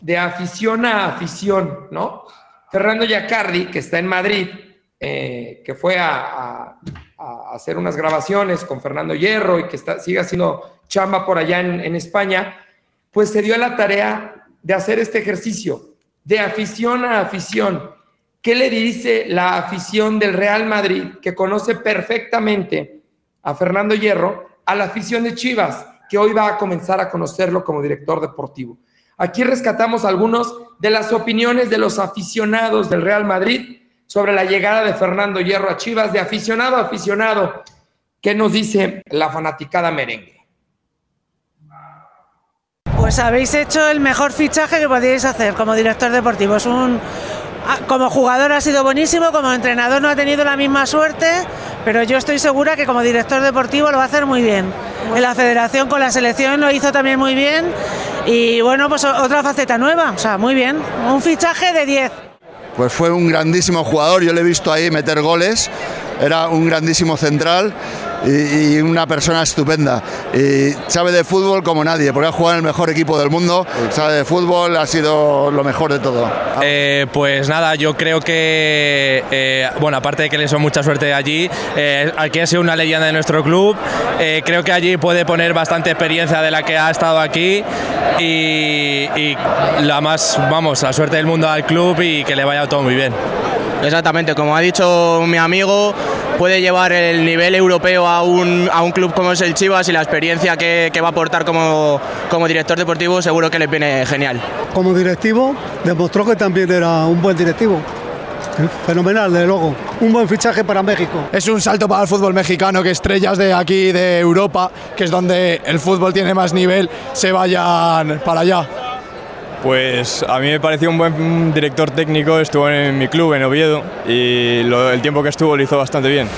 de afición a afición, ¿no? Fernando Yacardi, que está en Madrid, eh, que fue a, hacer unas grabaciones con Fernando Hierro y que está, sigue haciendo chamba por allá en, en España, pues se dio la tarea de hacer este ejercicio de afición a afición ¿Qué le dice la afición del Real Madrid, que conoce perfectamente a Fernando Hierro, a la afición de Chivas, que hoy va a comenzar a conocerlo como director deportivo? Aquí rescatamos algunos de las opiniones de los aficionados del Real Madrid sobre la llegada de Fernando Hierro a Chivas, de aficionado a aficionado. ¿Qué nos dice la fanaticada merengue? Pues habéis hecho el mejor fichaje que podíais hacer como director deportivo. Es un, como jugador ha sido buenísimo, como entrenador no ha tenido la misma suerte, pero yo estoy segura que como director deportivo lo va a hacer muy bien. En la federación con la selección lo hizo también muy bien y bueno, pues otra faceta nueva, o sea, muy bien. Un fichaje de 10. Pues fue un grandísimo jugador, yo le he visto ahí meter goles, era un grandísimo central y, una persona estupenda. Y sabe de fútbol como nadie, porque ha jugado en el mejor equipo del mundo, sabe de fútbol, ha sido lo mejor de todo. Eh, pues nada, yo creo que, eh, bueno, aparte de que le son mucha suerte allí, eh, aquí ha sido una leyenda de nuestro club, creo que allí puede poner bastante experiencia de la que ha estado aquí y, y la más, vamos, la suerte del mundo al club y que le vaya todo muy bien. Exactamente, como ha dicho mi amigo, puede llevar el nivel europeo a un, a un club como es el Chivas y la experiencia que, que va a aportar como, como director deportivo seguro que le viene genial. Como directivo, demostró que también era un buen directivo. Fenomenal, de luego. Un buen fichaje para México. Es un salto para el fútbol mexicano que estrellas de aquí, de Europa, que es donde el fútbol tiene más nivel, se vayan para allá. Pues a mí me pareció un buen director técnico, estuvo en mi club, en Oviedo, y el tiempo que estuvo lo hizo bastante bien.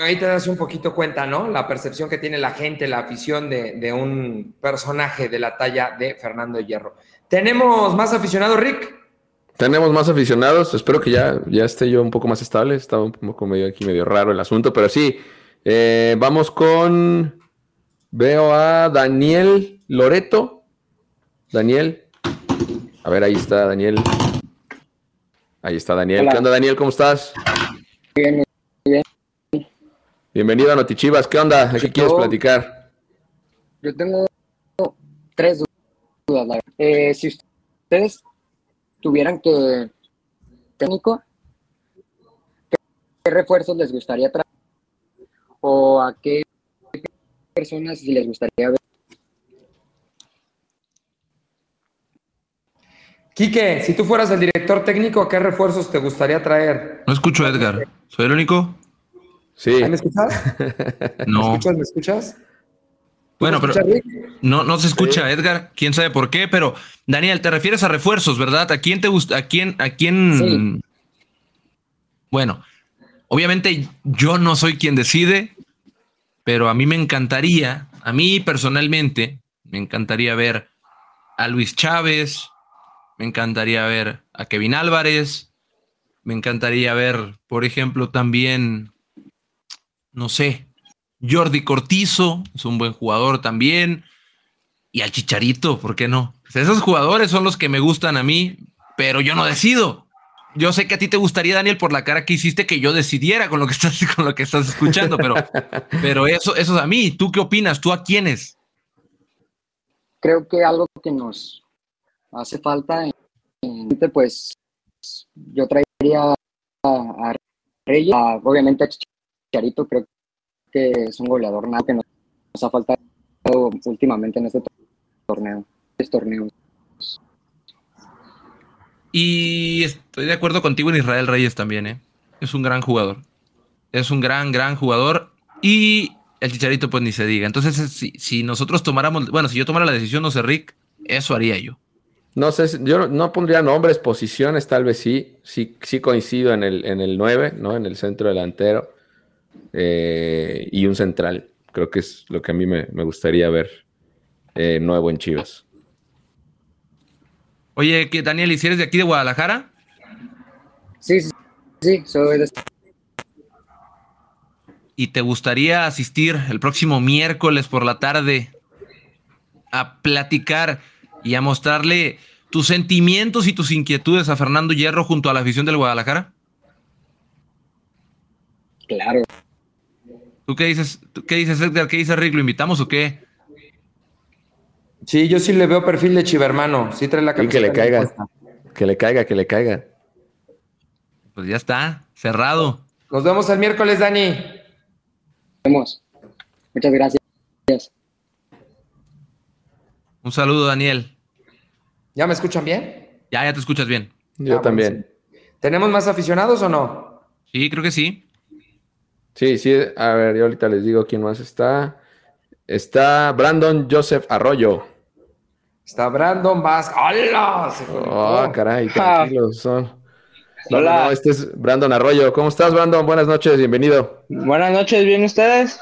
Ahí te das un poquito cuenta, ¿no? La percepción que tiene la gente, la afición de, de un personaje de la talla de Fernando Hierro. ¿Tenemos más aficionados, Rick? Tenemos más aficionados. Espero que ya, ya esté yo un poco más estable. Estaba un poco medio aquí, medio raro el asunto, pero sí. Eh, vamos con. Veo a Daniel Loreto. Daniel. A ver, ahí está Daniel. Ahí está Daniel. Hola. ¿Qué onda, Daniel? ¿Cómo estás? Bien, bien. Bienvenido a Notichivas. ¿Qué onda? ¿De qué quieres platicar? Yo tengo tres dudas. Eh, si ustedes tuvieran que técnico, ¿qué, qué refuerzos les gustaría traer? ¿O a qué personas si les gustaría ver? Quique, si tú fueras el director técnico, ¿qué refuerzos te gustaría traer? No escucho a Edgar. ¿Soy el único? Sí. ¿Ahí ¿Me escuchas? *laughs* ¿Me No. escuchas? ¿Me escuchas? Bueno, ¿Me pero no, no se escucha, Edgar. Quién sabe por qué, pero Daniel, te refieres a refuerzos, ¿verdad? ¿A quién te gusta? ¿A quién? ¿A quién? Bueno, obviamente yo no soy quien decide, pero a mí me encantaría, a mí personalmente, me encantaría ver a Luis Chávez, me encantaría ver a Kevin Álvarez, me encantaría ver, por ejemplo, también, no sé, Jordi Cortizo, es un buen jugador también, y al Chicharito, ¿por qué no? Pues esos jugadores son los que me gustan a mí, pero yo no decido. Yo sé que a ti te gustaría, Daniel, por la cara que hiciste, que yo decidiera con lo que *laughs* estás, con lo que estás escuchando, pero, *laughs* pero eso, eso es a mí. ¿Tú qué opinas? ¿Tú a quiénes? Creo que algo que nos hace falta, en, en- pues yo traería a, a Reyes, a- obviamente a Chicharito, creo que es un goleador nada que nos, nos ha faltado últimamente en este torneo. Este torneo. Y estoy de acuerdo contigo en Israel Reyes también, ¿eh? Es un gran jugador. Es un gran, gran jugador. Y el Chicharito, pues ni se diga. Entonces, si, si nosotros tomáramos, bueno, si yo tomara la decisión, no sé, Rick, eso haría yo. No sé, yo no- pondría nombres, posiciones, tal vez sí. Sí, sí coincido en el, en el 9, ¿no? En el centro delantero. eh, y un central. Creo que es lo que a mí me, me gustaría ver eh, nuevo en Chivas. Oye, que Daniel, ¿y si eres de aquí de Guadalajara? Sí, sí, sí, soy de ¿Y te gustaría asistir el próximo miércoles por la tarde a platicar y a mostrarle tus sentimientos y tus inquietudes a Fernando Hierro junto a la afición del Guadalajara? Claro. ¿Tú qué dices, ¿Tú qué dices Edgar? ¿Qué dice Rick? ¿Lo invitamos o qué? Sí, yo sí le veo perfil de chivermano. Sí trae la Y que camiseta le caiga. puesta. Que le caiga, que le caiga. Pues ya está, cerrado. Nos vemos el miércoles, Dani. Vemos. Muchas gracias. Un saludo, Daniel. ¿Ya me escuchan bien? Ya, ya te escuchas bien. Yo Ah, también. ¿Tenemos más aficionados o no? Sí, creo que sí. Sí, sí. A ver, yo ahorita les digo quién más está. Está Brandon Joseph Arroyo. Está Brandon Vázquez. ¡Hola! Se Oh, caray, tranquilos. Son. No, Hola. no, este es Brandon Arroyo. ¿Cómo estás, Brandon? Buenas noches, bienvenido. Buenas noches, ¿bien ustedes?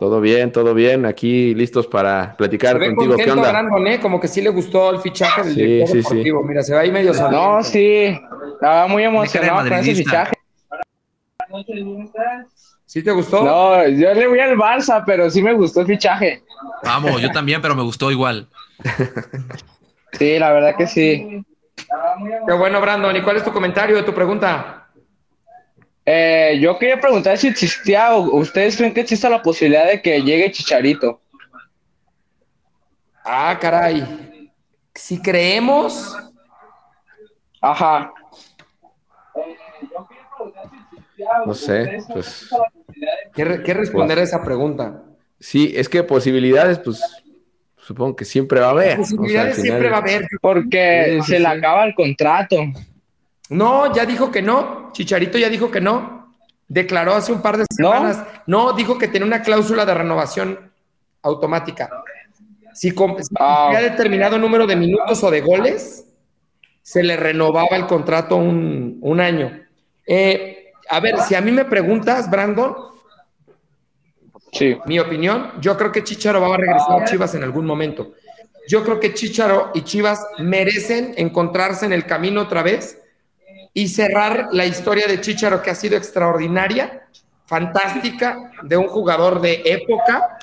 Todo bien, todo bien. Aquí listos para platicar Se ve contigo. ¿Qué onda? Brandon, ¿eh? Como que sí le gustó el fichaje del Sí, director sí, sí. deportivo. Mira, se ve ahí medio sonriente. No, sí, estaba muy emocionado con ese fichaje. ¿Sí te gustó? No, yo le voy al Barça, pero sí me gustó el fichaje. Vamos, yo también, pero me gustó igual. Sí, la verdad que sí. Qué bueno, Brandon. ¿Y cuál es tu comentario, tu pregunta? Eh, yo quería preguntar si existía, o ustedes creen que exista la posibilidad de que llegue Chicharito. Ah, caray. Si creemos, Ajá. No sé, pues ¿qué, re- qué responder a esa pregunta? sí, es que posibilidades, pues supongo que siempre va a haber. Posibilidades final- siempre va a haber. Porque Sí, sí, se le acaba el contrato. No, ya dijo que no. Chicharito ya dijo que no. Declaró hace un par de semanas. No, dijo que tiene una cláusula de renovación automática. Si, si Ah. cumplía determinado número de minutos o de goles, se le renovaba el contrato un, un año. Eh, a ver, si a mí me preguntas, Brandon, Sí. mi opinión, yo creo que Chicharo va a regresar a Chivas en algún momento. yo creo que Chicharo y Chivas merecen encontrarse en el camino otra vez y cerrar la historia de Chicharo que ha sido extraordinaria, fantástica, de un jugador de época,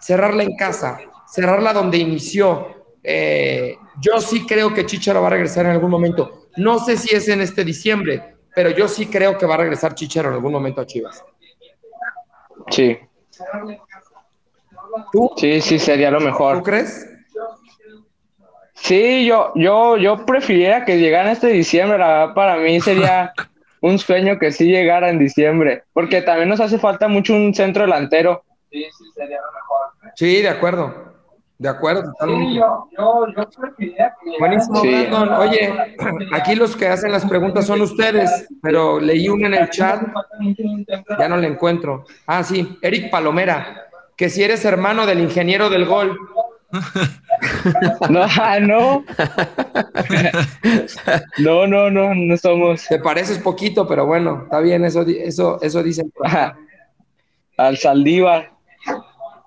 cerrarla en casa, cerrarla donde inició. Eh, yo sí creo que Chicharo va a regresar en algún momento. No sé si es en este diciembre, pero yo sí creo que va a regresar Chicharo en algún momento a Chivas. Sí. ¿Tú? Sí, sí, sería lo mejor. ¿Tú crees? Sí, yo, yo, yo preferiría que llegara este diciembre. La verdad, para mí sería *laughs* un sueño que sí llegara en diciembre, porque también nos hace falta mucho un centro delantero. Sí, sí, sería lo mejor. Sí, de acuerdo. De acuerdo, totalmente. Sí, yo, yo, yo preferiría que Buenísimo, Sí. Brandon. Oye, aquí los que hacen las preguntas son ustedes, pero leí una en el chat, ya no la encuentro. Ah, sí, Eric Palomera, que si eres hermano del ingeniero del gol. *laughs* No, ah, no. *laughs* No, no, no, no somos. Te pareces poquito, pero bueno, está bien, eso, eso, eso dicen. Al Saldívar.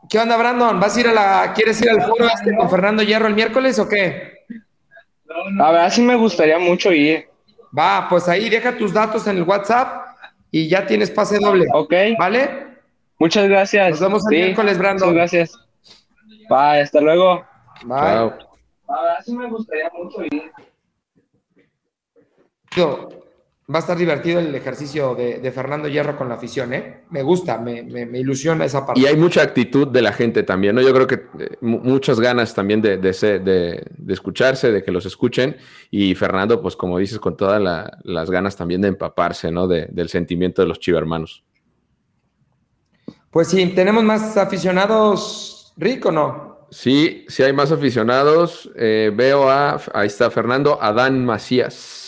¿Qué onda, Brandon? ¿Vas a ir a la, quieres ir al foro este con Fernando Hierro el miércoles o qué? A ver, sí me gustaría mucho ir. Va, pues ahí deja tus datos en el WhatsApp y ya tienes pase doble. Ok. ¿Vale? Muchas gracias. Nos vemos el Sí, miércoles, Brandon. Muchas gracias. Bye, hasta luego. Bye. Chao. A ver, sí me gustaría mucho ir. Va a estar divertido el ejercicio de, de Fernando Hierro con la afición, ¿eh? Me gusta, me, me- me ilusiona esa parte. Y hay mucha actitud de la gente también, ¿no? Yo creo que eh, mu- muchas ganas también de, de, de- de escucharse, de que los escuchen. Y Fernando, pues como dices, con todas la- las ganas también de empaparse, ¿no? De- del sentimiento de los chivermanos. Pues sí, ¿tenemos más aficionados, Rick, o no? Sí, sí hay más aficionados. Eh, veo a, ahí está Fernando, Adán Macías.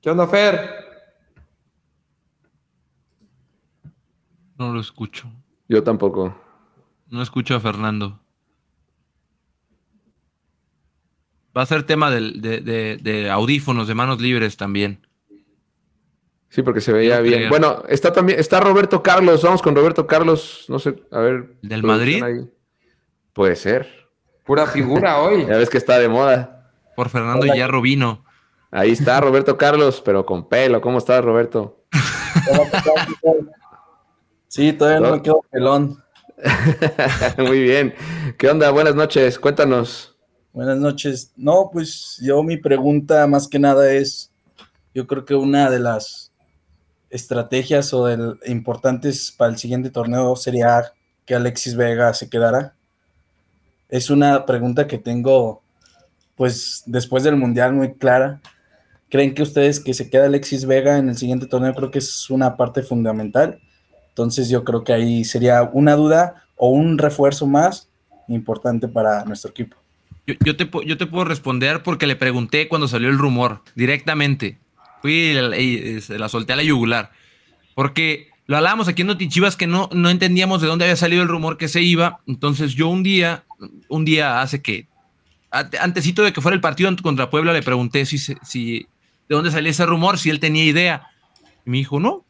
¿Qué onda, Fer? No lo escucho. Yo tampoco. No escucho a Fernando. Va a ser tema de, de- de audífonos, de manos libres también. Sí, porque se veía bien. creo. Bueno, está también, está Roberto Carlos. Vamos con Roberto Carlos. No sé, a ver. ¿Del Madrid? ahí. Puede ser. Pura figura hoy. Ya ves que está de moda. Por Fernando Hierro vino. Ahí está Roberto Carlos, pero con pelo. ¿Cómo estás, Roberto? Sí, todavía no me quedo pelón. *laughs* Muy bien. ¿Qué onda? Buenas noches. Cuéntanos. Buenas noches. No, pues yo mi pregunta más que nada es, yo creo que una de las estrategias o del, importantes para el siguiente torneo sería que Alexis Vega se quedara. Es una pregunta que tengo, pues después del Mundial muy clara. ¿Creen que ustedes que se queda Alexis Vega en el siguiente torneo? Creo que es una parte fundamental. Entonces yo creo que ahí sería una duda o un refuerzo más importante para nuestro equipo. Yo, yo te, yo te puedo responder porque le pregunté cuando salió el rumor, directamente. Fui y, la- eh, la solté a la yugular. Porque lo hablábamos aquí en Notichivas que no, no entendíamos de dónde había salido el rumor que se iba. Entonces yo un día, un día hace que, ante- antesito de que fuera el partido contra Puebla, le pregunté si, si de dónde salía ese rumor, si él tenía idea. Y me dijo, no,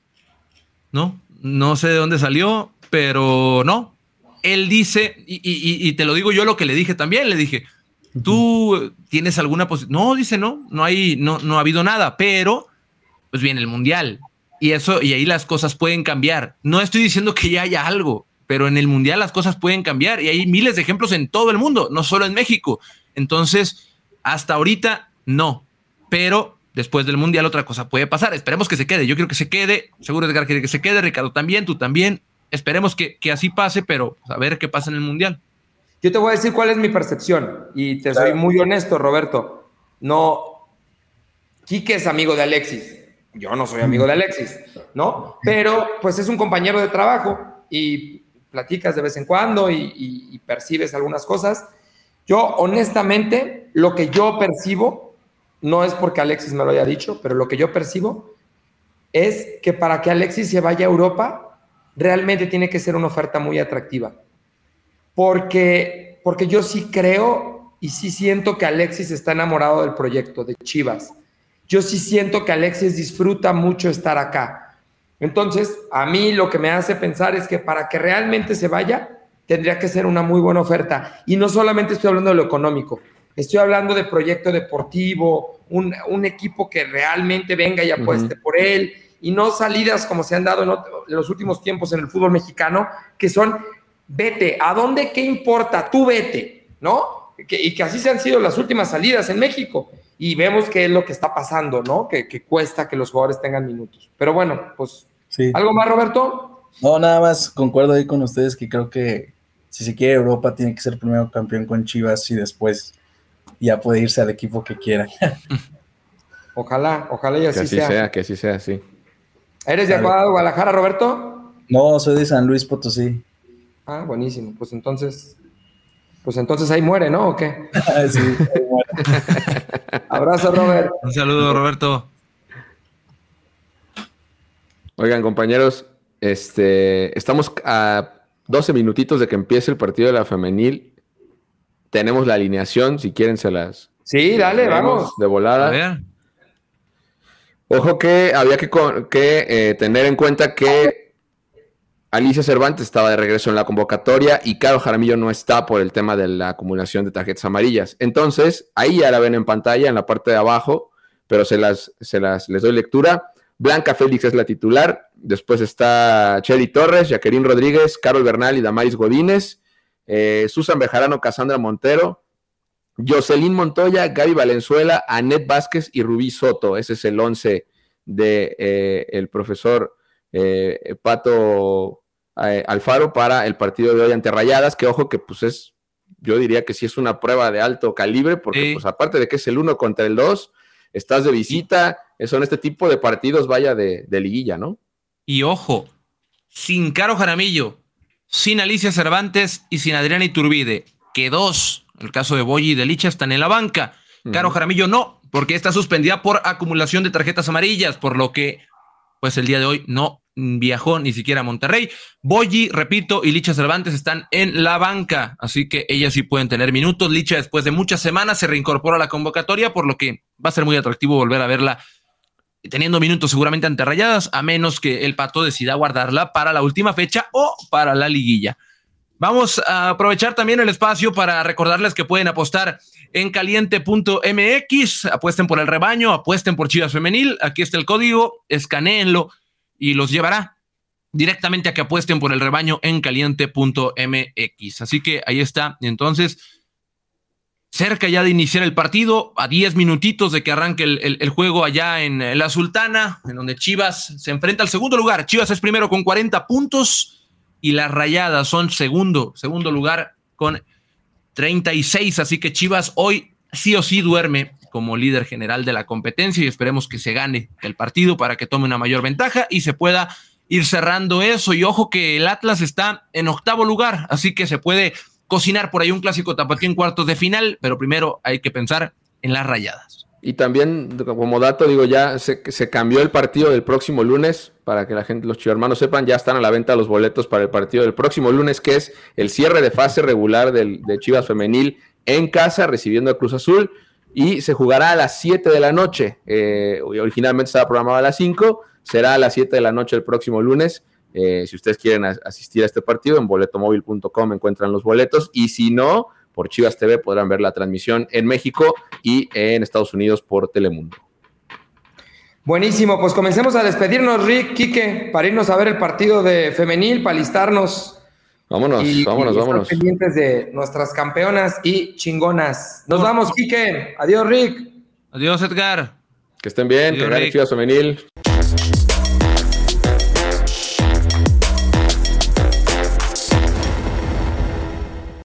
no, no sé de dónde salió, pero no. Él dice, y, y- y- y te lo digo yo lo que le dije también, le dije, ¿tú tienes alguna posición? No, dice, no, no hay, no, no ha habido nada, pero pues viene el mundial. Y eso, y ahí las cosas pueden cambiar. No estoy diciendo que ya haya algo, pero en el mundial las cosas pueden cambiar y hay miles de ejemplos en todo el mundo, no solo en México. Entonces, hasta ahorita no, pero después del mundial otra cosa puede pasar. Esperemos que se quede. Yo quiero que se quede. Seguro Edgar quiere que se quede. Ricardo también, tú también. Esperemos que, que así pase, pero a ver qué pasa en el mundial. Yo te voy a decir cuál es mi percepción y te soy muy honesto, Roberto. No, Quique es amigo de Alexis. Yo no soy amigo de Alexis, ¿no? Pero pues es un compañero de trabajo y platicas de vez en cuando y, y- y percibes algunas cosas. Yo honestamente, lo que yo percibo, no es porque Alexis me lo haya dicho, pero lo que yo percibo es que para que Alexis se vaya a Europa, realmente tiene que ser una oferta muy atractiva porque, porque yo sí creo y sí siento que Alexis está enamorado del proyecto de Chivas. Yo sí siento que Alexis disfruta mucho estar acá. Entonces, a mí lo que me hace pensar es que para que realmente se vaya, tendría que ser una muy buena oferta. Y no solamente estoy hablando de lo económico, estoy hablando de proyecto deportivo, un, un equipo que realmente venga y apueste por él, y no salidas como se han dado en, en los últimos tiempos en el fútbol mexicano, que son, vete, ¿a dónde qué importa? Tú vete, ¿no? Que- y que así se han sido las últimas salidas en México. Y vemos qué es lo que está pasando, ¿no? Que, que cuesta que los jugadores tengan minutos. Pero bueno, pues, Sí. ¿algo más, Roberto? No, nada más concuerdo ahí con ustedes que creo que si se quiere Europa tiene que ser primero campeón con Chivas y después ya puede irse al equipo que quiera. *laughs* Ojalá, ojalá y Que así, así sea. sea, que así sea, sí. ¿Eres de Guadalajara, Roberto? No, soy de San Luis Potosí. Ah, buenísimo. Pues entonces, pues entonces ahí muere, ¿no? ¿O qué? *laughs* sí, *laughs* Abrazo, Robert. Un saludo, Roberto. Oigan, compañeros, este, estamos a 12 minutitos de que empiece el partido de la femenil. Tenemos la alineación, si quieren se las... Sí, dale, vamos. De volada. A ver. Ojo que había que, eh, tener en cuenta que Alicia Cervantes estaba de regreso en la convocatoria y Caro Jaramillo no está por el tema de la acumulación de tarjetas amarillas. Entonces, ahí ya la ven en pantalla en la parte de abajo, pero se las, se las les doy lectura. Blanca Félix es la titular, después está Chely Torres, Jacqueline Rodríguez, Carol Bernal y Damaris Godínez, eh, Susan Bejarano, Cassandra Montero, Jocelyn Montoya, Gaby Valenzuela, Anet Vázquez y Rubí Soto. Ese es el 11 de eh, el profesor eh, Pato Alfaro para el partido de hoy ante Rayadas, que ojo que pues es, yo diría que sí es una prueba de alto calibre, porque pues aparte de que es el uno contra el 2, estás de visita, son este tipo de partidos, vaya, de, de liguilla, ¿no? Y ojo, sin Caro Jaramillo, sin Alicia Cervantes y sin Adriana Iturbide, que dos, el caso de Boyi y de Licha, están en la banca. Caro Jaramillo no, porque está suspendida por acumulación de tarjetas amarillas, por lo que, pues el día de hoy no viajó ni siquiera a Monterrey. Boyi, repito, y Licha Cervantes están en la banca, así que ellas sí pueden tener minutos. Licha, después de muchas semanas, se reincorpora a la convocatoria, por lo que va a ser muy atractivo volver a verla teniendo minutos seguramente ante rayadas, a menos que el pato decida guardarla para la última fecha o para la liguilla. Vamos a aprovechar también el espacio para recordarles que pueden apostar en caliente.mx, apuesten por el rebaño, apuesten por Chivas Femenil, aquí está el código, escanéenlo y los llevará directamente a que apuesten por el rebaño en caliente.mx. Así que ahí está. Entonces, cerca ya de iniciar el partido, a 10 minutitos de que arranque el, el- juego allá en la Sultana, en donde Chivas se enfrenta al segundo lugar. Chivas es primero con 40 puntos y las Rayadas son segundo, segundo lugar con 36. Así que Chivas hoy sí o sí duerme como líder general de la competencia y esperemos que se gane el partido para que tome una mayor ventaja y se pueda ir cerrando eso. Y ojo que el Atlas está en octavo lugar, así que se puede cocinar por ahí un clásico tapatío en cuartos de final, pero primero hay que pensar en las rayadas. Y también, como dato, digo, ya se, cambió el partido del próximo lunes, para que la gente, los chivermanos sepan, ya están a la venta los boletos para el partido del próximo lunes, que es el cierre de fase regular del, de Chivas Femenil en casa, recibiendo a Cruz Azul, y se jugará a las 7 de la noche. Eh, originalmente estaba programado a las 5, será a las 7 de la noche el próximo lunes. Eh, si ustedes quieren as- asistir a este partido, en boletomóvil.com encuentran los boletos, y si no, por Chivas TV podrán ver la transmisión en México y en Estados Unidos por Telemundo. Buenísimo, pues comencemos a despedirnos, Rick, Quique, para irnos a ver el partido de femenil, para alistarnos. Vámonos, y, vámonos, y estar vámonos. pendientes de nuestras campeonas y chingonas. Nos vamos, Quique. Adiós, Rick. Adiós, Edgar. Que estén bien, que gane. Chivas Femenil.